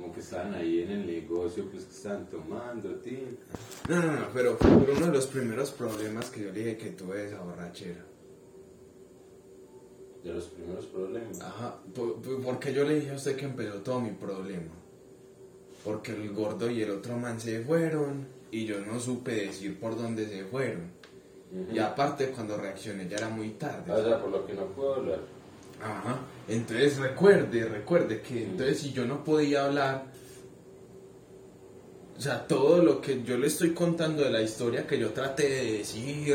como que estaban ahí en el negocio, pues que estaban tomando, tío. No, no, no, pero fue uno de los primeros problemas que yo le dije que tuve esa borrachera. De los primeros problemas. Ajá, por- por- porque yo le dije a usted que empezó todo mi problema. Porque el gordo y el otro man se fueron y yo no supe decir por dónde se fueron. Y aparte cuando reaccioné ya era muy tarde. O sea, por lo que no puedo hablar. Ajá. Entonces recuerde, recuerde que entonces si yo no podía hablar, o sea, todo lo que yo le estoy contando de la historia que yo traté de decir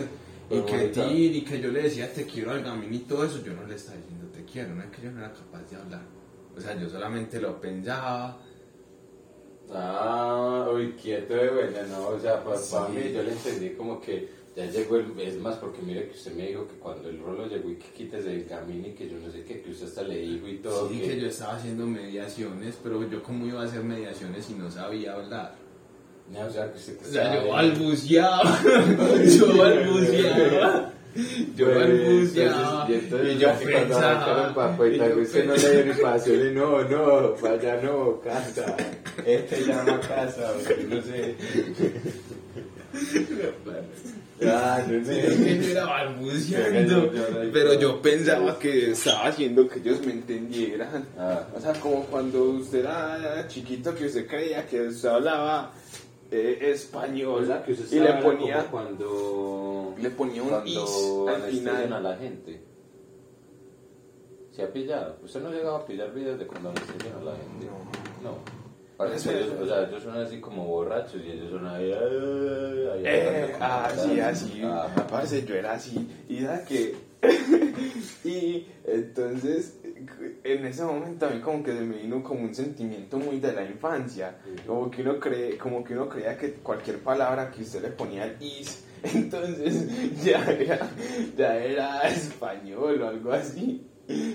y Pero que bonita. dir, y que yo le decía te quiero al gamín y todo eso, yo no le estaba diciendo te quiero, no es que yo no era capaz de hablar. O sea, yo solamente lo pensaba. Ah, uy, quieto de buena, no, o sea, para Sí. mí yo le entendí como que ya llegó el, es más, porque mire que usted me dijo que cuando el rolo llegó y que quítese del camino y que yo no sé qué, que usted hasta le dijo y todo, Sí, que yo estaba haciendo mediaciones, pero yo cómo iba a hacer mediaciones si no sabía hablar. No, o sea, que usted que O sea, yo balbuceaba, yo balbuceaba, yo Pues, balbuceaba, y entonces y yo pensaba, y tal vez no le dio ni pasión y no, no, vaya no, casa, este llama casa, no sé. Yo era balbuceando, pero yo pensaba que estaba haciendo que ellos me entendieran. Ah. O sea, como cuando usted era chiquito que usted creía que usted hablaba eh, español O sea, que usted y le ponía, cuando le ponía un is al anestesian a final. la gente. ¿Se ha pillado? ¿Usted no ha llegado a pillar videos de cuando anestesian a la gente? No. Parece que ellos, o sea, ellos son así como borrachos y ellos son ahí. Eh, como así, así. Ajá. Parce, yo era así. Y da que. y entonces, en ese momento a mí como que se me vino como un sentimiento muy de la infancia. Como que uno cree, como que uno creía que cualquier palabra que usted le ponía el is, entonces ya era, ya era español o algo así.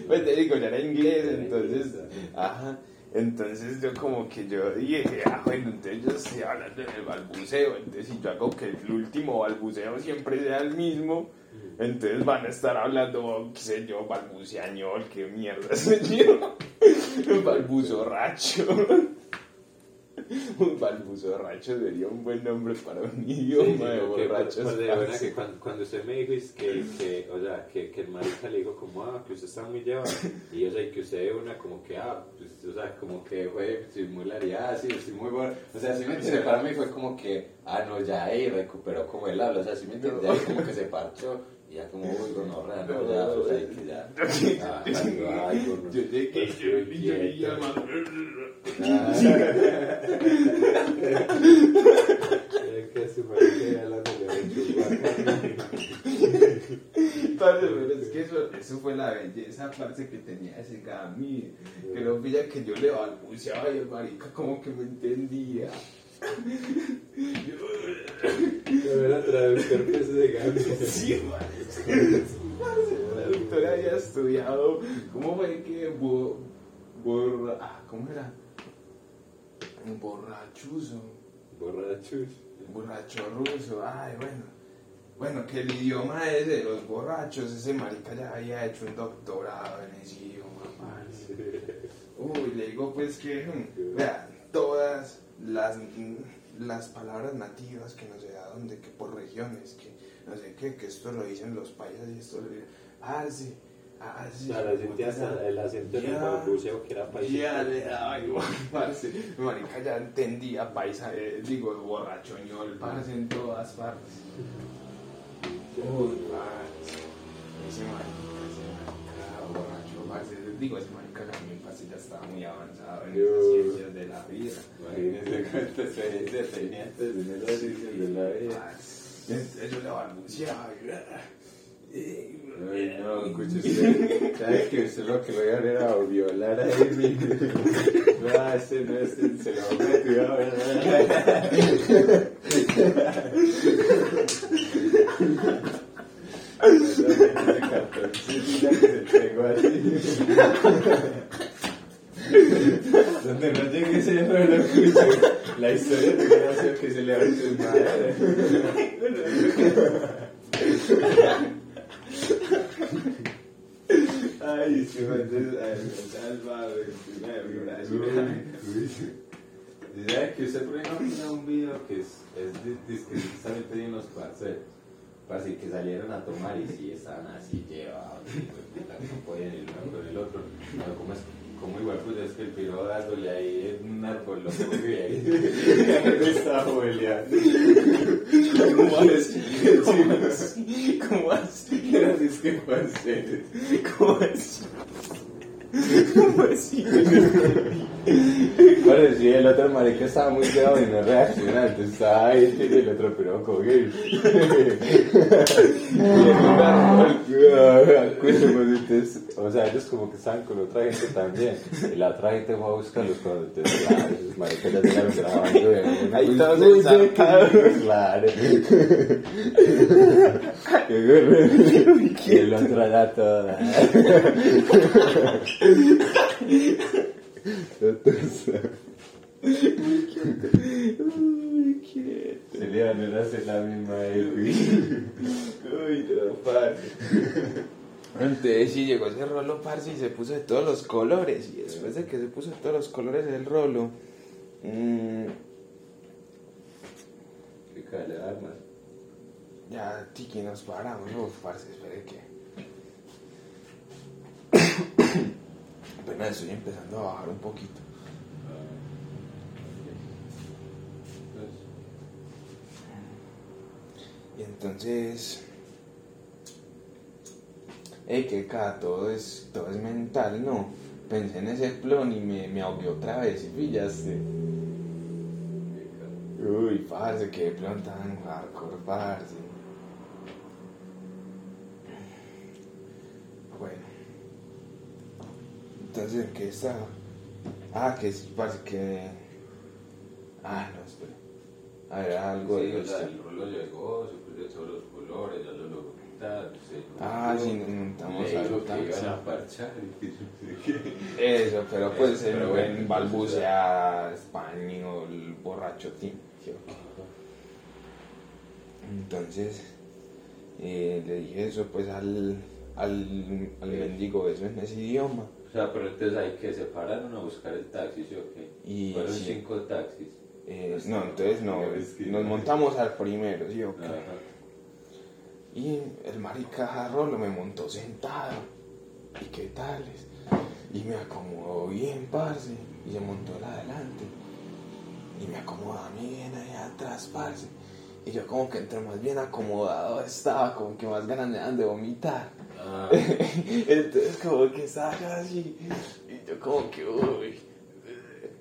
Pues te digo, ya era inglés, entonces, ajá. Entonces yo como que yo dije, ah, bueno, entonces yo estoy hablando del balbuceo, entonces si yo hago que el último balbuceo siempre sea el mismo, entonces van a estar hablando, qué sé yo, balbuceañol, qué mierda soy yo, balbuzorracho. Un balbuzorracho sería un buen nombre para un idioma de borrachos. pues, de verdad parce. que cuando, cuando usted me dijo es que, que, o sea, que, que el marica le dijo como, ah, que usted está muy llevado, y o sea, que usted una como que, ah, pues, o sea, como que fue, simularía, ah, sí, estoy muy bueno, o sea, sí me entiende, para mí fue como que, ah, no, ya ahí recuperó como el habla, o sea, sí me entiende, como que se parchó, ya como, uy, gonorrea, no, ya, pues ahí que ya, ah. Yo yo, y yo y yo, man, Es que su ya la pero es que eso, eso fue la belleza, parce, que tenía ese Gami. Que no pilla que yo le balbuceaba y el marica como que me entendía. Yo era traductor pues de gato. Sí. La doctora había estudiado. ¿Cómo fue que bo, borra, ah, ¿Cómo era? Un borrachuzo. Borrachos. Borracho ruso. Ay, bueno. Bueno, que el idioma es de los borrachos. Ese marica ya había hecho un doctorado en ese idioma, parce. Uy, le digo pues que, mm, vea, todas las, las palabras nativas que no sé a dónde, que por regiones, que no sé qué, que esto lo dicen los países y esto lo dicen, ah, sí, ah, sí. Claro, sentí hasta el acento en el balbuceo que era país. Ya le daba igual, parce. Marica ya entendía paisa, eh, digo, borrachoñol, parce, en todas partes. Uy. Ese marica, parce. Digo, ese marica también, ya estaba muy avanzado en las ciencias de la vida. Imagínese cuánta experiencia tenía antes de esas ciencias de la vida. Entonces yo le balbuceaba Ay, no, escuche usted. ¿Sabe que usted lo que lo iba a hacer era violar a Amy? No, este no, este se lo metió ahora. Ese cartoncito que se pegó así. Donde no llegue ese no lo escuche. La historia sido que se le va a su madre. Ay, entonces, salvado, ¿Sabes que usted por ejemplo tiene un video que es, es, de unos parceros? Así que salieron a tomar y sí estaban así llevados, no pueden el uno con el otro. No, ¿cómo es? como igual pues es que el piro dándole ahí en un árbol lo coge ahí está boleando ¿cómo así? ¿cómo así? es que ¿cómo así? ¿Cómo así? Bueno, sí, el otro marica estaba muy quedado y no reaccionaba, entonces estaba ahí y el otro pero coge. y entonces, o sea, ellos como que estaban con otra gente también, y la otra gente fue a buscarlos cuando entonces, claro, esos maricas ya llegaron grabando. Ahí todos ensacados. Claro. y el otro allá toda. Entonces, se le van a hacer la misma Uy, no, par. Entonces sí llegó ese rolo, parce, y se puso de todos los colores. Y después de que se puso de todos los colores el rolo, mmm, qué calma. Ya, tiki, nos paramos. Parce, espere que. Apenas estoy empezando a bajar un poquito. Y entonces, hey, que cada todo es, todo es mental, ¿no? Pensé en ese plon y me, me ahogué otra vez y pillaste. Uy, parce, qué plon tan hardcore, parce. Bueno. Entonces, ¿en qué estaba? Ah, que parce, que... Ah, no, espera. A ver, algo Sí, de el rolo llegó, se puso todos los colores, ya lo logró se Ah, lo- sí, nos montamos le al dijo que iban a parchar. Eso, pero pues Eso, en, pero bueno, en balbucea español, borracho, tío. ¿sí o qué? Entonces, eh, le dije eso pues al, al, al mendigo, eso en ese idioma. O sea, pero entonces hay que separaron a buscar el taxi, ¿sí o qué? Y Fueron sí. cinco taxis. Eh, no, entonces no, nos montamos al primero, ¿sí o qué? Ajá. Y el marica Rolo me montó sentado. ¿Y qué tales? Y me acomodó bien, parce. Y se montó el adelante. Y me acomodó a mí bien ahí atrás, parce. Y yo como que entre más bien acomodado estaba, como que más ganas de vomitar. Ah, Entonces como que yo así. Y yo como que, uy.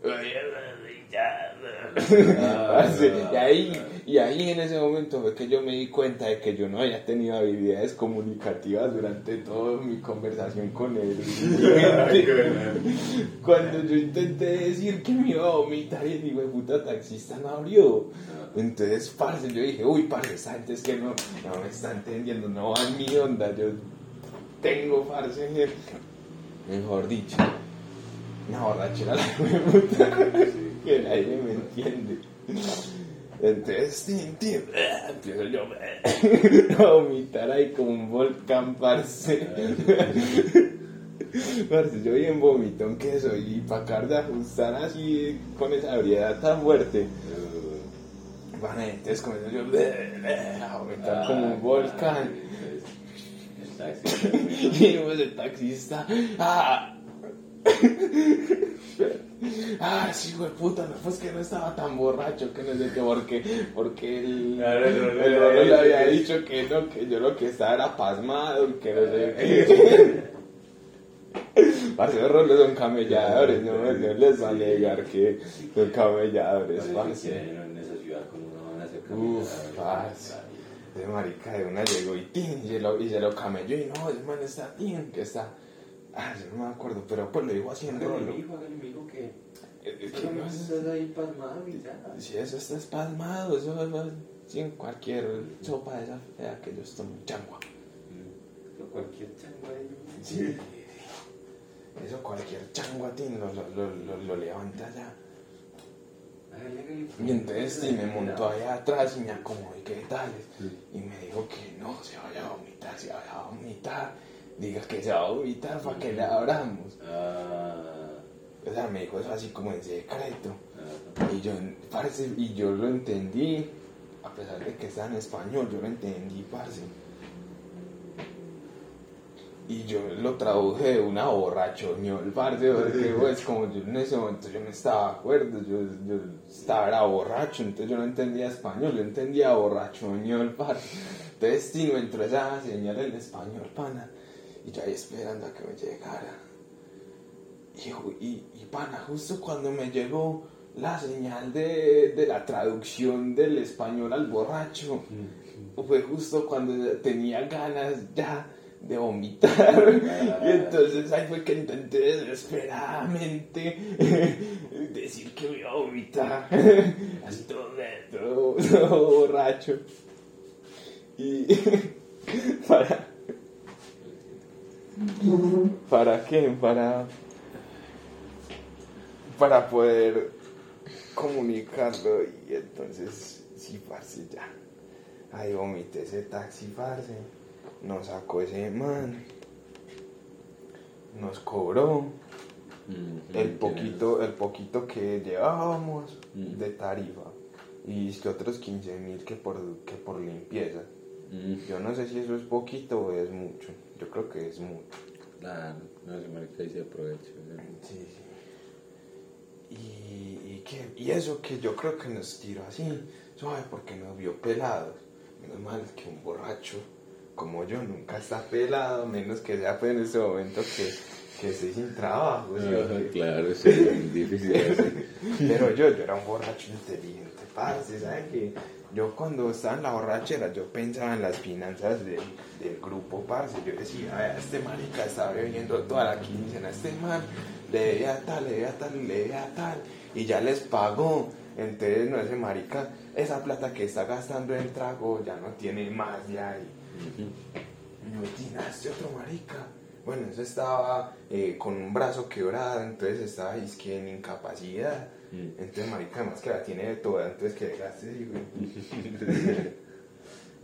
Parce, y ahí, y ahí en ese momento fue que yo me di cuenta de que yo no había tenido habilidades comunicativas durante toda mi conversación con él. Cuando yo intenté decir que me iba a vomitar y el hijo de puta taxista no abrió. Entonces, parce, yo dije, uy, parce, esa gente es que no, no me está entendiendo, no va en mi onda, yo tengo, parce, mejor dicho, una borrachera la de puta, que nadie me entiende. Entonces, tin, tin, empiezo yo a vomitar ahí como un volcán, parce. Parce, yo bien vomitón que soy y para acabar de ajustar así con esa habilidad tan fuerte. Bueno, entonces comenzó yo a vomitar como un volcán. El taxi. Y pues el taxista, ¡ah! Ah, sí, güey, puta, no, pues que no estaba tan borracho, que no sé qué, porque, porque el, Claro, el Rolo el le Rolo había le había dicho dicho que no, que yo lo que estaba era pasmado, que no sé qué. Parce, los rolos son camelladores, no, no les va a negar que son camelladores, parce. en esa ciudad como no van a hacer Uf, caminar, parce. Ese marica de una llegó y tin, y se lo, y se lo camelló y no, ese man está tin, que está. Ah, yo no me acuerdo, pero pues lo dijo así en Hágale, rolo. mijo, hágale, mijo, que Es que solo no me es- estás ahí pasmado y ya. Si eso está espasmado, eso es sí, en cualquier sopa de esa fea que ellos toman changua. Mm. Cualquier changua ahí. Sí. Eso cualquier changua tin lo, lo, lo, lo levanta ya. Y entonces sí, me montó allá atrás y me acomodó y qué tal. Y me dijo que no, se vaya a vomitar, se vaya a vomitar. diga que se va a vomitar para que le abramos. O sea, me dijo eso así como en secreto. ah, Y yo, parce, y yo lo entendí, a pesar de que está en español, yo lo entendí, parce. Y yo lo traduje de una borrachoñol, parce, porque pues como yo en ese momento yo no estaba de acuerdo, yo, yo estaba era borracho, entonces yo no entendía español, yo entendía borrachoñol, parce. Entonces me entró esa señal en español, pana, y yo ahí esperando a que me llegara. Y, y, y pana, justo cuando me llegó la señal de, de la traducción del español al borracho, fue justo cuando tenía ganas ya de vomitar. Y entonces ahí fue que intenté desesperadamente decir que voy a vomitar. Así todo, todo, todo borracho. Y para... ¿Para qué? Para para poder comunicarlo y entonces sí, parce, ya. Ahí vomité ese taxi, parce. Nos sacó ese man. Nos cobró mm, el poquito, el poquito que llevábamos Mm. de tarifa. Y es que otros 15 mil que por, que por limpieza. mm, Yo no sé si eso es poquito o es mucho. Yo creo que es mucho. Claro, no se marica y se aprovecha. Sí, sí. Y, y, que- y eso que yo creo que nos tiró así, suave, porque nos vio pelados. Menos mal que un borracho como yo nunca está pelado, menos que sea pues en ese momento que, que estoy sin trabajo. ¿sí? Claro, sí, es difícil así. Pero yo, yo era un borracho inteligente, parce, ¿sabes qué? Yo cuando estaba en la borrachera, yo pensaba en las finanzas del, del grupo, parce. Yo decía, "Vea, este marica está bebiendo toda la quincena, este man le debe a tal, le debe a tal, le debe a tal, y ya les pagó. Entonces, no, ese marica, esa plata que está gastando en trago ya no tiene más ya. Y, no tiene este otro marica. Bueno, eso estaba eh, con un brazo quebrado, entonces estaba que en incapacidad. Mm. Entonces, marica, además que la tiene de toda, entonces que güey.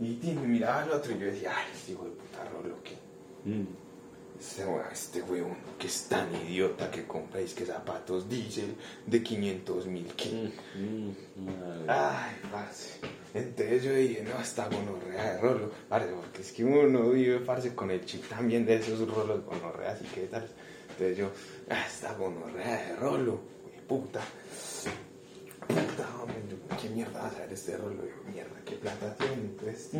y tiene, miraba al otro y yo decía, ay, este hijo de puta rolo, que Mm. este, weón, este weón que es tan idiota que compráis que zapatos diésel de 500 mil. Mm, madre. Ay, parce. Entonces yo dije, no, esta gonorrea de rolo. Parce, porque es que uno vive, parce, con el chip también de esos rolos gonorreas y qué tal. Entonces yo, ah, esta gonorrea de rolo. Puta. Puta, hombre, yo, ¿qué mierda va a hacer este rolo? Yo, mierda, ¿qué plata tiene? Entonces.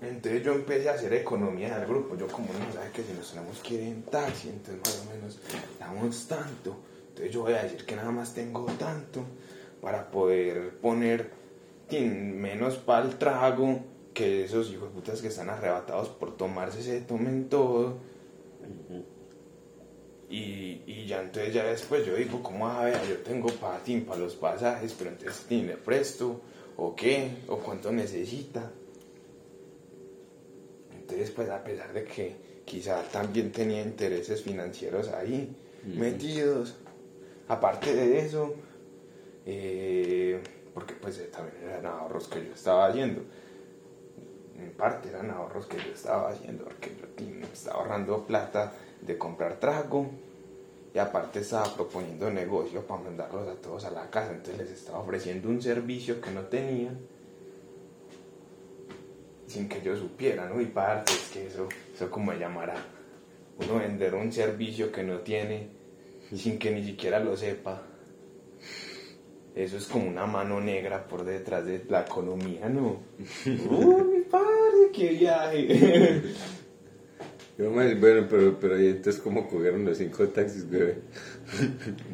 Entonces yo empecé a hacer economía del grupo. Yo como no sabes que si nos tenemos que ir en taxi, entonces más o menos damos tanto. Entonces yo voy a decir que nada más tengo tanto para poder poner menos para el trago que esos hijos de putas que están arrebatados por tomarse se tomen todo. Y, y ya entonces ya después yo digo, ¿cómo a ver? Yo tengo para para los pasajes, pero entonces tin, le presto, o qué, o cuánto necesita. Entonces pues a pesar de que quizá también tenía intereses financieros ahí metidos, aparte de eso, eh, porque pues eh, también eran ahorros que yo estaba haciendo. En parte eran ahorros que yo estaba haciendo, porque yo estaba ahorrando plata de comprar trago y aparte estaba proponiendo negocio para mandarlos a todos a la casa, entonces les estaba ofreciendo un servicio que no tenían sin que yo supiera, ¿no? Y parte es que eso, eso como llamará uno vender un servicio que no tiene sin que ni siquiera lo sepa. Eso es como una mano negra por detrás de la economía, ¿no? ¡Uy, mi padre, qué viaje! Yo, madre, bueno, pero, pero ¿y entonces cómo cogieron los cinco taxis, bebé?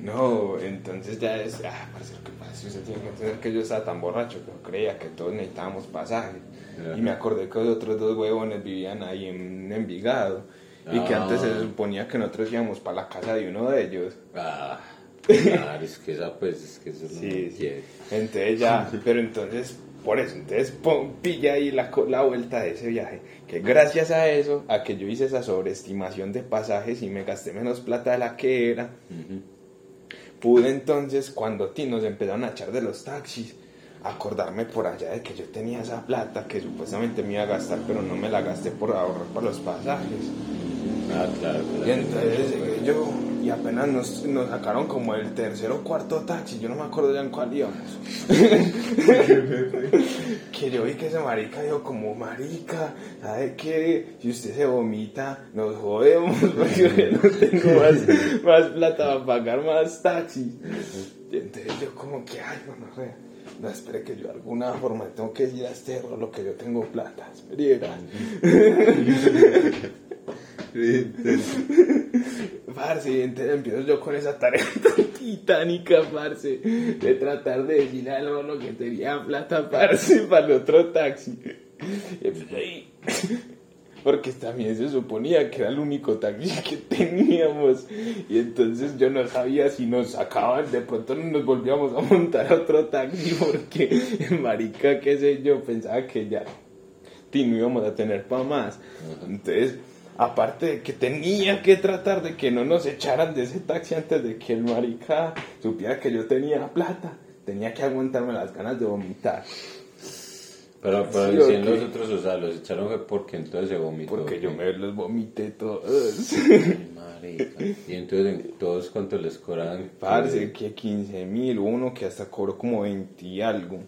No, entonces ya es. Ah, parce, lo que pasa usted tiene que entender que yo estaba tan borracho que yo creía que todos necesitábamos pasaje. Ajá. Y me acordé que los otros dos huevones vivían ahí en Envigado. Y que Ah. antes se suponía que nosotros íbamos para la casa de uno de ellos. Ah, claro, es que esa, pues, es que eso no Sí, sí. Entonces ya, pero entonces, por eso, entonces pon, pilla ahí la, la vuelta de ese viaje. Que gracias a eso, a que yo hice esa sobreestimación de pasajes y me gasté menos plata de la que era, pude entonces, cuando ti nos empezaron a echar de los taxis, acordarme por allá de que yo tenía esa plata que supuestamente me iba a gastar, pero no me la gasté por ahorrar para los pasajes. Ah, claro, claro. Y entonces llegué yo y apenas nos, nos sacaron como el tercer o cuarto taxi, yo no me acuerdo ya en cuál íbamos. que yo vi que ese marica dijo como, marica, ¿sabe qué? Si usted se vomita, nos jodemos porque yo no tengo más, más plata para pagar más taxis. Y entonces yo como que, ay, bueno, re, no espere que yo de alguna forma tengo que decir a este lo que yo tengo plata, espera. Parce, entonces empiezo yo con esa tarea titánica, parce, de tratar de decirle a lo que tenía plata, parce, para el otro taxi. Porque también se suponía que era el único taxi que teníamos. Y entonces yo no sabía si nos sacaban, de pronto nos volvíamos a montar otro taxi, porque, marica, qué sé yo, pensaba que ya no íbamos a tener para más. Entonces aparte de que tenía que tratar de que no nos echaran de ese taxi antes de que el marica supiera que yo tenía plata, tenía que aguantarme las ganas de vomitar. Pero, pero Sí, ok. los otros, o sea, los echaron fue porque entonces se vomitó. Porque yo me los vomité todos. Ay, marica. Y entonces, ¿en ¿todos cuánto les cobran? Parce, que 15 mil, uno que hasta cobró como 20 y algo,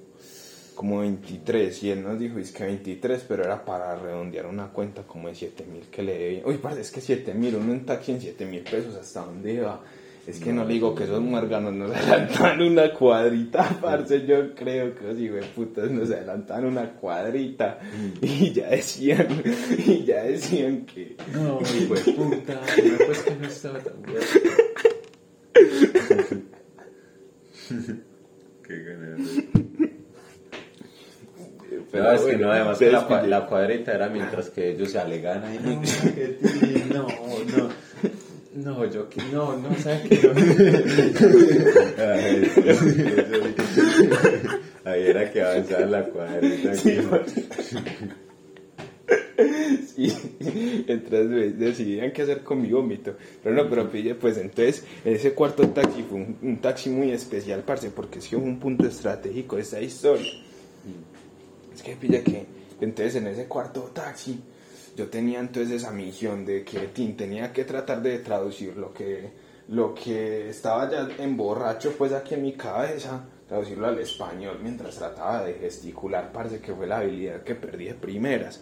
como 23, y él nos dijo, es que 23, pero era para redondear una cuenta como de 7 mil que le debía. Uy, parce, es que 7 mil, uno en taxi en 7 mil pesos, ¿hasta dónde va? Es que no, le digo que esos muérganos nos adelantan una cuadrita, parce, yo creo que los putas nos adelantan una cuadrita, y ya decían, y ya decían que... No, hijo de puta. No, pues que no estaba tan bueno. Qué ganas. No, es que no, además que la, la cuadrita era mientras que ellos se alegan ahí. No, no, no. No, yo que no, no, ¿sabes sí. Ahí era que avanzaba la cuadrita. aquí. Sí, entonces decidían qué hacer con mi vómito. Pero no, pero pille, pues entonces ese cuarto taxi fue un, un taxi muy especial, parce, porque sí fue un punto estratégico de esta historia. Es que pilla que entonces en ese cuarto taxi yo tenía entonces esa misión de que tin, tenía que tratar de traducir lo que, lo que estaba ya en borracho pues aquí en mi cabeza, traducirlo al español mientras trataba de gesticular, parece que fue la habilidad que perdí de primeras.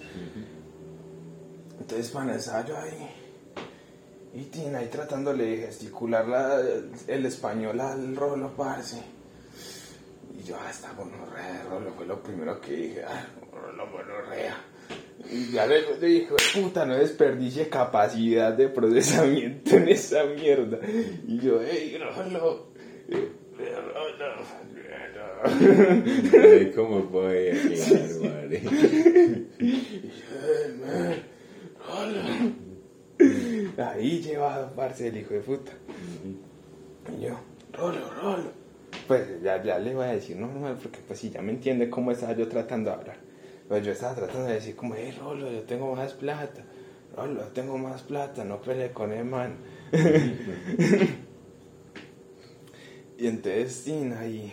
Entonces, para estaba yo ahí. Y tin, ahí tratándole de gesticular la- el español al rolo, parce. Yo, ah, está gonorrea, rolo, fue lo primero que dije, ah, rolo, gonorrea. Y ya luego yo dije, puta, no desperdicie capacidad de procesamiento en esa mierda. Y yo, hey, rolo, eh, rolo, rolo. ¿Cómo voy a claro, madre? Y yo, "Eh, man, rolo". Ahí llevado, parce, el hijo de puta. Y yo, rolo, rolo. Pues ya, ya le voy a decir normal, porque pues si ya me entiende cómo estaba yo tratando de hablar. Pues yo estaba tratando de decir como, hey, rolo, yo tengo más plata. Rolo, yo tengo más plata, no peleé con el man. y entonces, sí, ahí,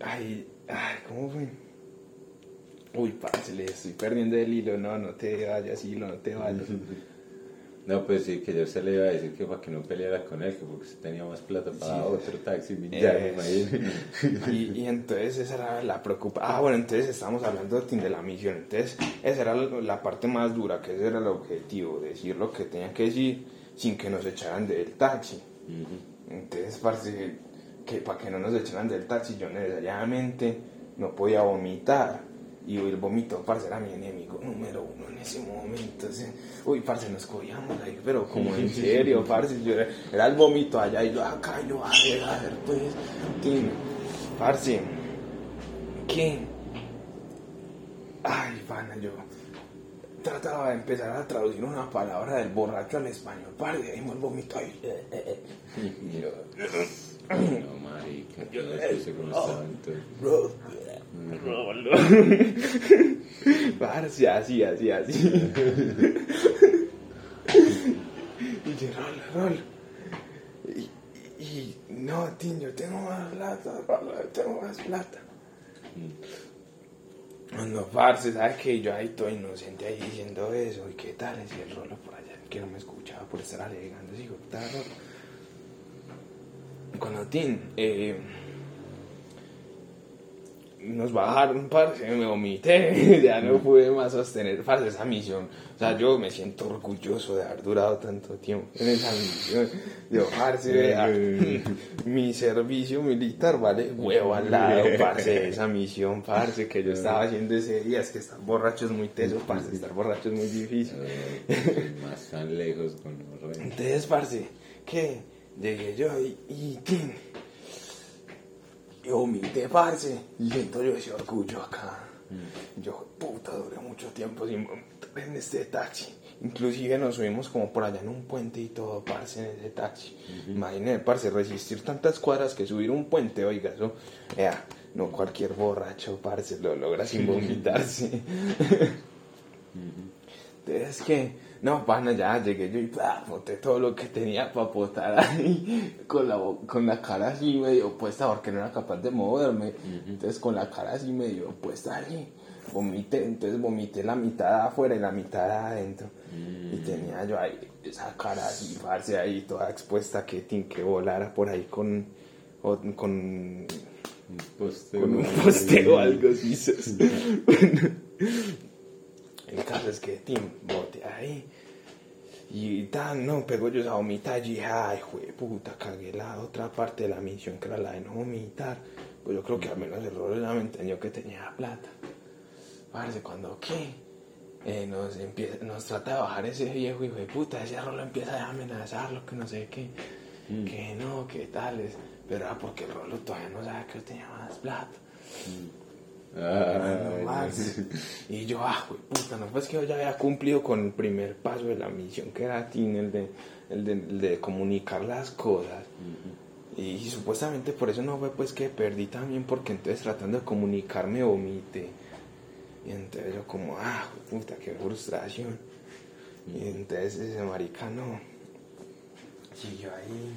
ay, ay, ¿cómo fue? Uy, parce, le estoy perdiendo el hilo, no, no te vayas, hilo, no te vayas. No, pues sí, que yo se le iba a decir que para que no peleara con él, que porque se tenía más plata para Sí. otro taxi, ya me Eh. Y, y entonces esa era la preocupación. Ah, bueno, entonces estábamos hablando de la misión. Entonces, esa era la parte más dura, que ese era el objetivo, decir lo que tenían que decir sin que nos echaran del taxi. Entonces, parce, que para que no nos echaran del taxi, yo necesariamente no podía vomitar. Y el vómito, parce, era mi enemigo número uno en ese momento. sí. Uy, parce, nos cogíamos ahí, pero como en serio, parce, yo era, era el vómito allá y yo acá, yo a ver, a ver, pues, tin, parce, ¿qué? Ay, pana, yo trataba de empezar a traducir una palabra del borracho al español, parce, ahí el vómito ahí. Y yo, No, marica, yo no sé cómo estaba entonces. Rolo. Parce, así, así, así. y yo, rolo, rolo. Y, y no, Tin, yo tengo más plata, Rolo, yo tengo más plata. No, parce, ¿sabes que Yo ahí todo inocente ahí diciendo eso, ¿y qué tal? Y el Rolo por allá, que no me escuchaba por estar alegando, digo, Rolo. Cuando Tin, eh nos bajaron, parce, me vomité, ya no pude más sostener, parce, esa misión. O sea, yo me siento orgulloso de haber durado tanto tiempo en esa misión. Yo, parce, vea, mi servicio militar vale huevo al lado, parce, esa misión, parce, que yo estaba haciendo ese día. Es que estar borracho es muy teso, parce, estar borracho es muy difícil. Más tan lejos con Entonces, parce, que llegué yo y, y y vomité, parce, y siento yo ese orgullo acá. Mm. Yo, puta, duré mucho tiempo sin en este taxi. Inclusive nos subimos como por allá en un puente y todo, parce, en ese taxi. Imagínate, parce, resistir tantas cuadras que subir un puente, oiga, eso, ea, no cualquier borracho, parce, lo logra sin vomitarse. Entonces, que no, pana, ya llegué yo y boté todo lo que tenía para botar ahí, con la, con la cara así medio puesta, porque no era capaz de moverme. Entonces, con la cara así medio puesta ahí, vomité, entonces vomité la mitad afuera y la mitad adentro. Y mm. tenía yo ahí esa cara así, parce, ahí toda expuesta que tin que volara por ahí con. con un con un poste o algo así. El caso es que, Tim, bote ahí. Y tan, no, pegó yo esa vomitar y dije, ay, jue puta, cagué la otra parte de la misión que era la de no vomitar. Pues yo creo que al menos el rol ya me entendió que tenía plata. Parece cuando, ¿qué? Eh, nos, empieza, nos trata de bajar ese viejo hijo de puta, ese rolo empieza a amenazarlo, que no sé qué, mm. que no, que tales. Pero era porque el rolo todavía no sabe que yo tenía más plata. Mm. Y yo, ah, puta, no, pues que yo ya había cumplido con el primer paso de la misión, que era el de, el de, comunicar las cosas. y, supuestamente por eso no fue pues que perdí también, porque entonces tratando de comunicarme vomité. Y entonces yo como, ah, puta, qué frustración. Y entonces ese marica no. Y yo ahí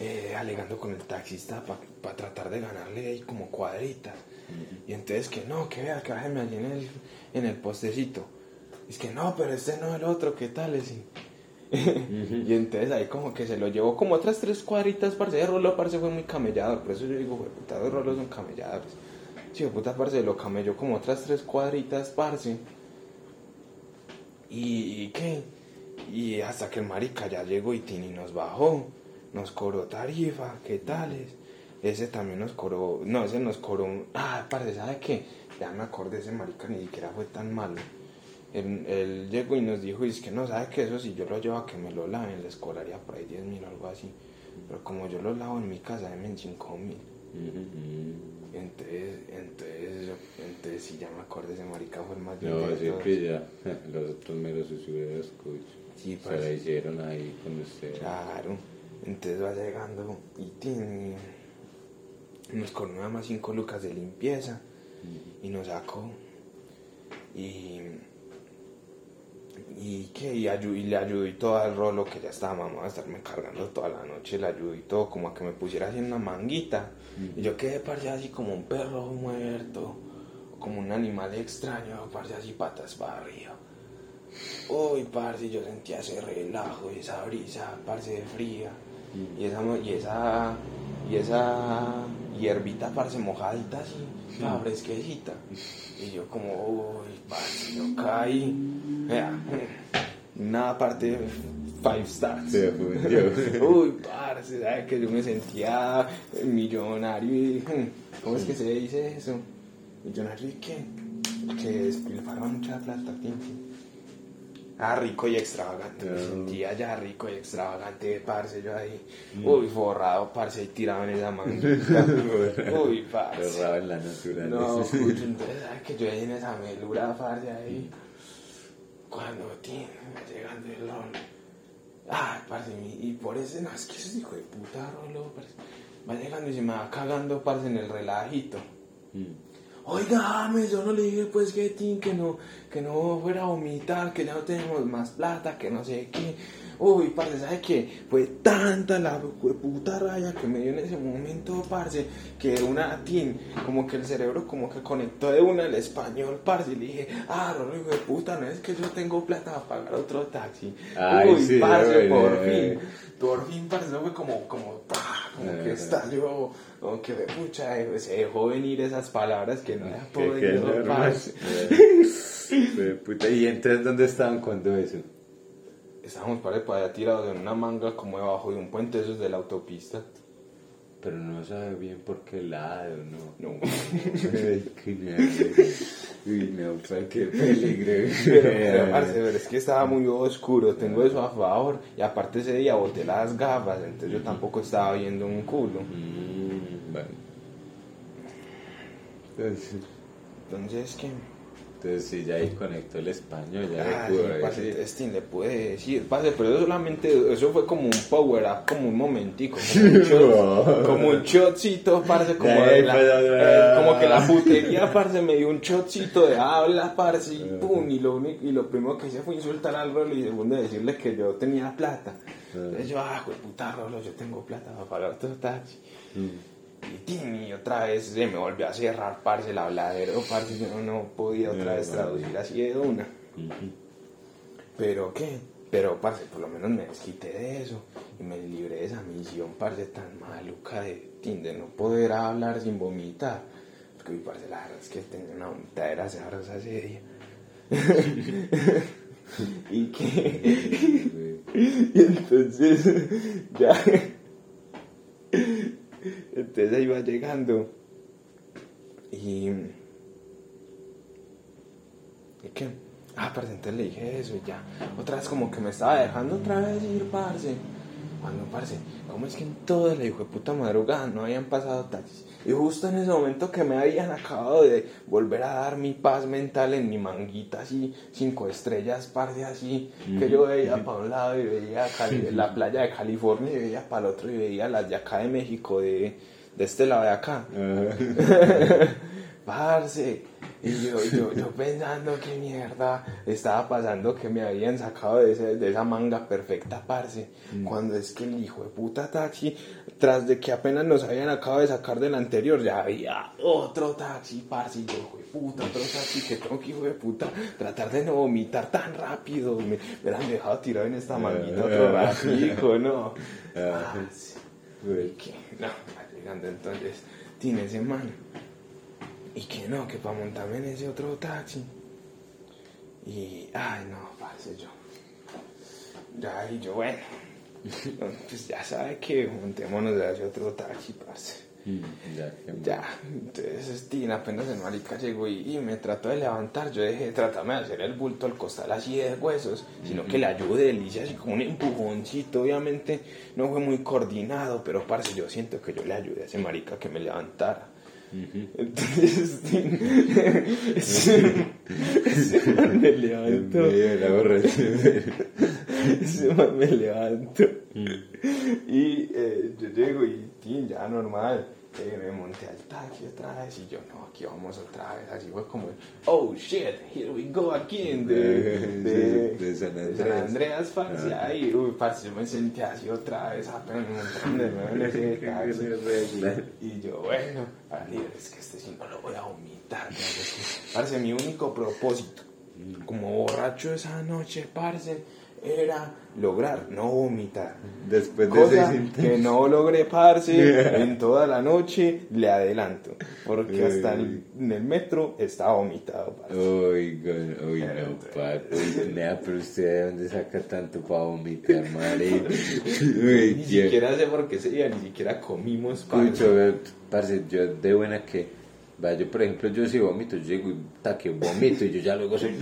eh, alegando con el taxista para tratar de ganarle ahí como cuadritas. Y entonces que no, que vea, que bájeme allí en el, en el postecito. es que no, pero este no el otro, ¿qué tal? Es? y entonces ahí como que se lo llevó como otras tres cuadritas, parce. De rolo, parce, fue muy camellado. Por eso yo digo, puta, los rolos son camellados. Sí, puta, parce, lo camelló como otras tres cuadritas, parce. ¿Y, y qué? Y hasta que el marica ya llegó y Tini nos bajó, nos cobró tarifa, ¿qué tales? Ese también nos cobró, no, ese nos cobró un, ah, parce, ¿sabe qué? Ya me acordé, ese marica ni siquiera fue tan malo. Él, llegó y nos dijo, y es que no, ¿sabe qué? Eso si yo lo llevo a que me lo laven, les cobraría por ahí 10 mil o algo así. Pero como yo lo lavo en mi casa, en 5 mil. Entonces, entonces, entonces, si ya me acordé, ese marica fue el más No, siempre ya, los otros me los subieron Sí, Se la hicieron ahí con usted. Claro, entonces va llegando y tiene nos cobró nada más 5 lucas de limpieza y nos sacó. Y, y, que, y, y le ayudó y todo al rolo que ya estaba mamá a estarme cargando toda la noche, le ayudó y todo, como a que me pusiera así en una manguita. Y yo quedé parecía así como un perro muerto, como un animal extraño, parecía así patas para arriba. Uy, parce, yo sentía ese relajo y esa brisa, parce, de fría. Y esa, y esa, y esa hierbita, parce, mojadita así, la fresquecita. Y yo como, uy, parce, yo caí. Vea, nada parte five stars. uy, parce, ¿sabes que yo me sentía millonario? Y, ¿Cómo es que se dice eso? Millonario y qué? Que despilfarra mucha plata. Ah, rico y extravagante. Me sentía ya rico y extravagante, parce, yo ahí. Mm. Uy, forrado, parce, y tirado en esa mano. Uy, parce. Forrado en la naturaleza. No, escucho, entonces, ¿sabes que yo ahí en esa melura, parce, ahí? Cuando tiene, llegando el rol. Ah, parce, y por ese, no, es que eso es hijo de puta, rolo, parce. Va llegando y se me va cagando, parce, en el relajito. Mm oiga, yo no le dije pues que, que no, que no fuera a vomitar, que ya no tenemos más plata, que no sé qué. Uy, parce, ¿sabe qué? Fue tanta la puta raya que me dio en ese momento, parce, que una tin, como que el cerebro como que conectó de una al español, parce, y le dije, ah, Rolo, hijo de puta, no es que yo tengo plata para pagar otro taxi. Ay, Uy, sí, parce, por ay. fin, por fin, parce, fue como, como, ¡pah! Como que Ay. estalló, como que, pucha, eh, se dejó venir esas palabras que no qué podido. Eh, puta, ¿Y entonces dónde estaban cuando eso? Estábamos para allá tirados en una manga como debajo de un puente esos de la autopista. Pero no sabe bien por qué lado, ¿no? No. Ay, qué. Uy, no, pa, qué peligro. Pero, pero, parce, pero es que estaba muy oscuro, tengo eso a favor. Y aparte ese día boté las gafas, entonces yo tampoco estaba viendo un culo. Mm, bueno. Entonces, Entonces, ¿qué? Entonces sí, ya ahí conectó el español, ya le Ah, pudo sí, parce, decir. testing, le puede decir, parce, pero eso solamente, eso fue como un power up, como un momentico, como un, shot, como un shotcito, parce, como, de la- pues, eh, como que la putería, parce, me dio un shotcito de habla, parce, y pum, y lo, único, y lo primero que hice fue insultar al Rolo y segundo decirle que yo tenía plata. Entonces yo, ah, güey, puta Rolo, yo tengo plata para pagar otro taxi. Mm. Y, otra vez se me volvió a cerrar, parce, el habladero, parce, yo no podía otra vez traducir así de una. Pero qué, pero parce, por lo menos me desquité de eso y me libré de esa misión, parce, tan maluca de, de no poder hablar sin vomitar. Porque, uy, parce, la verdad es que tenía una vomitadera sabrosa ese día. y que, y entonces, ya, ahí iba llegando y, ¿y qué? Ah, parce, entonces le dije eso y ya. Otra vez como que me estaba dejando otra vez ir, parce. Cuando, parce, ¿cómo es que en toda la hijo de puta madrugada no habían pasado taxis? Y justo en ese momento que me habían acabado de volver a dar mi paz mental en mi manguita así, cinco estrellas, parce, así, que yo veía para un lado y veía Cali- la playa de California y veía para el otro y veía las de acá de México, de, de este lado de acá. Parce, y yo, yo, yo pensando que mierda estaba pasando que me habían sacado de, ese- de esa manga perfecta, parce. Cuando es que el hijo de puta taxi, tras de que apenas nos habían acabado de sacar del anterior, ya había otro taxi, parce. Y yo, hijo de puta, otro taxi que tengo que, hijo de puta, tratar de no vomitar tan rápido. Me, me hubieran dejado tirado en esta manguita otro ratico, ¿no? Ajá. Parce. Que no, llegando entonces, tiene ese man. Y que no, que para montarme en ese otro taxi. Y, ay, no, parce, yo. Ya, y yo, bueno, pues ya sabe que montémonos de ese otro taxi, parce. Mm, Ya, entonces Tina apenas el marica llegó y, y me trató de levantar. Yo dejé de tratarme de hacer el bulto al costal así de huesos, sino que le ayude, le hice así como un empujoncito. Obviamente no fue muy coordinado, pero parce, yo siento que yo le ayudé a ese marica que me levantara. Entonces, ese, man me levantó. Ese man me levantó. Mm. Y eh, yo llego y ya normal. Eh, me monté al taxi otra vez y yo, no, aquí vamos otra vez. Así fue como, oh shit, here we go again. De, de, De San de Andrés. San Andreas, parce. Ahí, uy, parce, yo me senté así otra vez, apenas me de en ese taxi. Y yo, bueno, es que este sí no lo voy a vomitar. Parce, mi único propósito, como borracho esa noche, parce, era lograr no vomitar. Después de Cosa que no logré, parce, en toda la noche, le adelanto. Porque hasta el- en el metro estaba vomitado, parce. Uy, no, papi. Nea, pero usted de dónde saca tanto para vomitar, madre. Ni siquiera sé por qué ese día, ni siquiera comimos, parce. Escucho, parce, yo de buena que, vaya, yo por ejemplo, yo si vomito, yo llego y ta, que vomito y yo ya luego soy,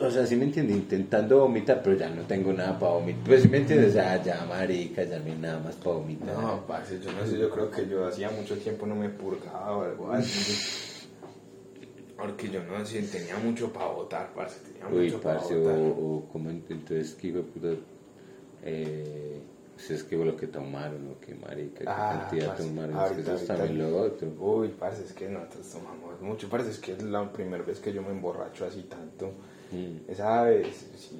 o sea, sí me entiende, intentando vomitar, pero ya no tengo nada para vomitar, pues sí me entiendes, o sea, ya marica, ya no hay nada más para vomitar. No, parce, yo no sé, yo creo que yo hacía mucho tiempo no me purgaba o algo así. Porque yo no sé, tenía mucho para votar, parce, tenía Uy, mucho para parce, votar. o como ent- entonces, que de puta, eh, si es que lo que tomaron, o que marica, qué Ah, cantidad parce, tomaron, es que ahorita, eso es ahorita. también lo otro. Uy, parce, es que nosotros tomamos mucho, parce, es que es la primera vez que yo me emborracho así tanto. Mm. Esa vez, sí,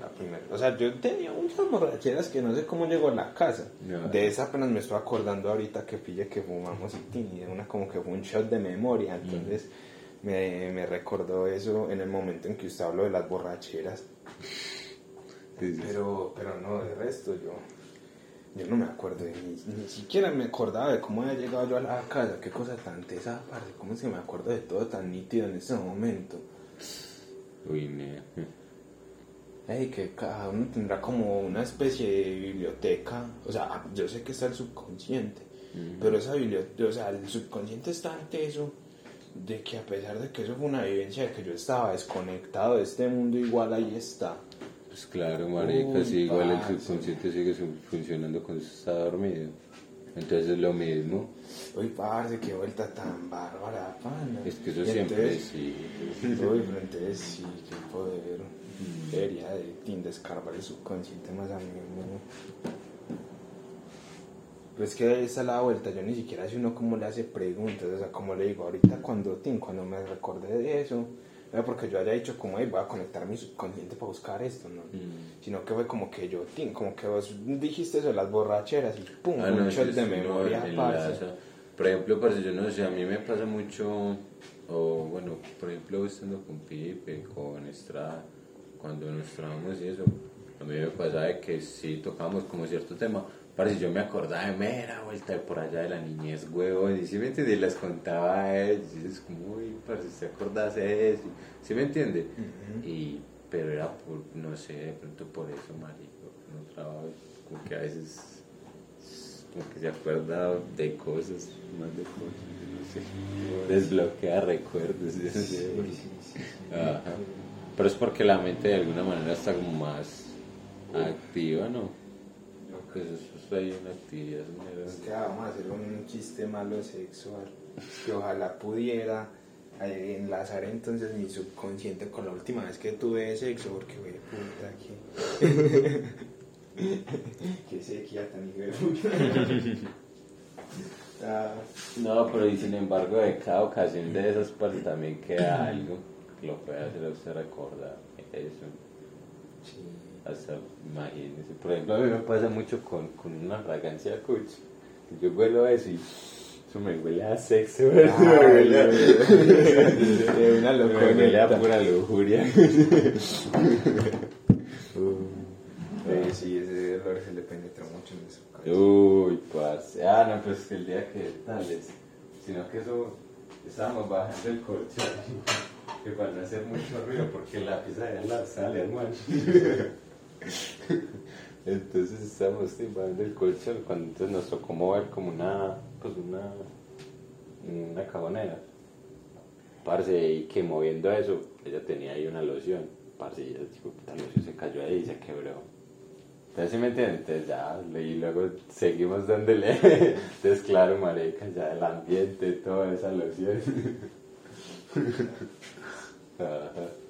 la primera. O sea, yo tenía muchas borracheras que no sé cómo llegó a la casa. No. De esa apenas me estoy acordando ahorita que pille que fumamos y tenía una como que fue un shot de memoria. Entonces me, me recordó eso en el momento en que usted habló de las borracheras. Sí, sí. Pero, pero no, de resto yo, yo no me acuerdo, ni, ni siquiera me acordaba de cómo había llegado yo a la casa, qué cosa tan tesa, parce, cómo es que me acuerdo de todo tan nítido en ese momento. Uy, ne. Ey, que cada uno tendrá como una especie de biblioteca, o sea, yo sé que está el subconsciente, pero esa biblioteca, o sea, el subconsciente es tan teso de que a pesar de que eso fue una vivencia de que yo estaba desconectado de este mundo, igual ahí está. Pues claro, marica, sí, igual el subconsciente sigue funcionando cuando se está dormido. Entonces es lo mismo. Uy, parce, qué vuelta tan bárbara, pana. Es que eso Y siempre entonces- sí. Uy, pero entonces sí, qué poder. Debería de tin, descargar el subconsciente más a mí mismo. Pues que ahí está la vuelta, yo ni siquiera sé uno cómo le hace preguntas, o sea, como le digo, ahorita cuando, tin, cuando me recordé de eso, no es porque yo haya dicho como, "Ey, voy a conectar mi subconsciente para buscar esto, no, Mm. sino que fue como que yo, como que vos dijiste eso las borracheras y pum, Ah, un no, shot sí, de memoria, parce. Por ejemplo, parce, yo no sé, a mí me pasa mucho, o bueno, por ejemplo, estando con Pipe, con Estrada, cuando nos trabamos y eso, a mí me pasaba que si tocábamos como cierto tema, parece yo me acordaba de mera vuelta de por allá de la niñez, huevón, y si me entiendes, les contaba a ellos, y dices como, uy, parce, ¿te acordás de eso? ¿Sí me entiende? Y, pero era por, no sé, de pronto por eso, marico, no trabajo, como que a veces como que se acuerda de cosas, más de cosas, no sé. Desbloquea recuerdos. Sí, sí. Ajá. Pero es porque la mente de alguna manera está como más activa, ¿no? Pues ahí una actividad. mera. Es que vamos a hacer un chiste malo sexual. Que ojalá pudiera eh, enlazar entonces mi subconsciente con la última vez que tuve sexo, porque güey, puta que. que sequía tan hijo No, pero y sin embargo, de cada ocasión de esas partes también queda algo que lo puede hacer a usted recordar eso. sí. Hasta imagínese. Por ejemplo, a mí me pasa mucho con, con una fragancia cucho. Yo huelo eso y eso me huele a sexo. me huele a, una me huele a locura. pura lujuria. Eh, sí, ese olor se le penetra mucho en el subconsciente. Uy, parce. Ah, no, pues que el día que tales. Sino que eso. Estábamos bajando el colchón. Que para no hacer mucho ruido, porque la pizza de la sale, hermano. Entonces estábamos bajando el colchón. Cuando entonces nos tocó mover como una. Pues una. Una cabonera. Parce, y que moviendo eso, ella tenía ahí una loción. Parce, y ella, tipo, puta loción se cayó ahí y se quebró. Entonces, ¿sí me entienden? Entonces ya, y luego seguimos dándole. Entonces, claro, marica, ya el ambiente, toda esa loción.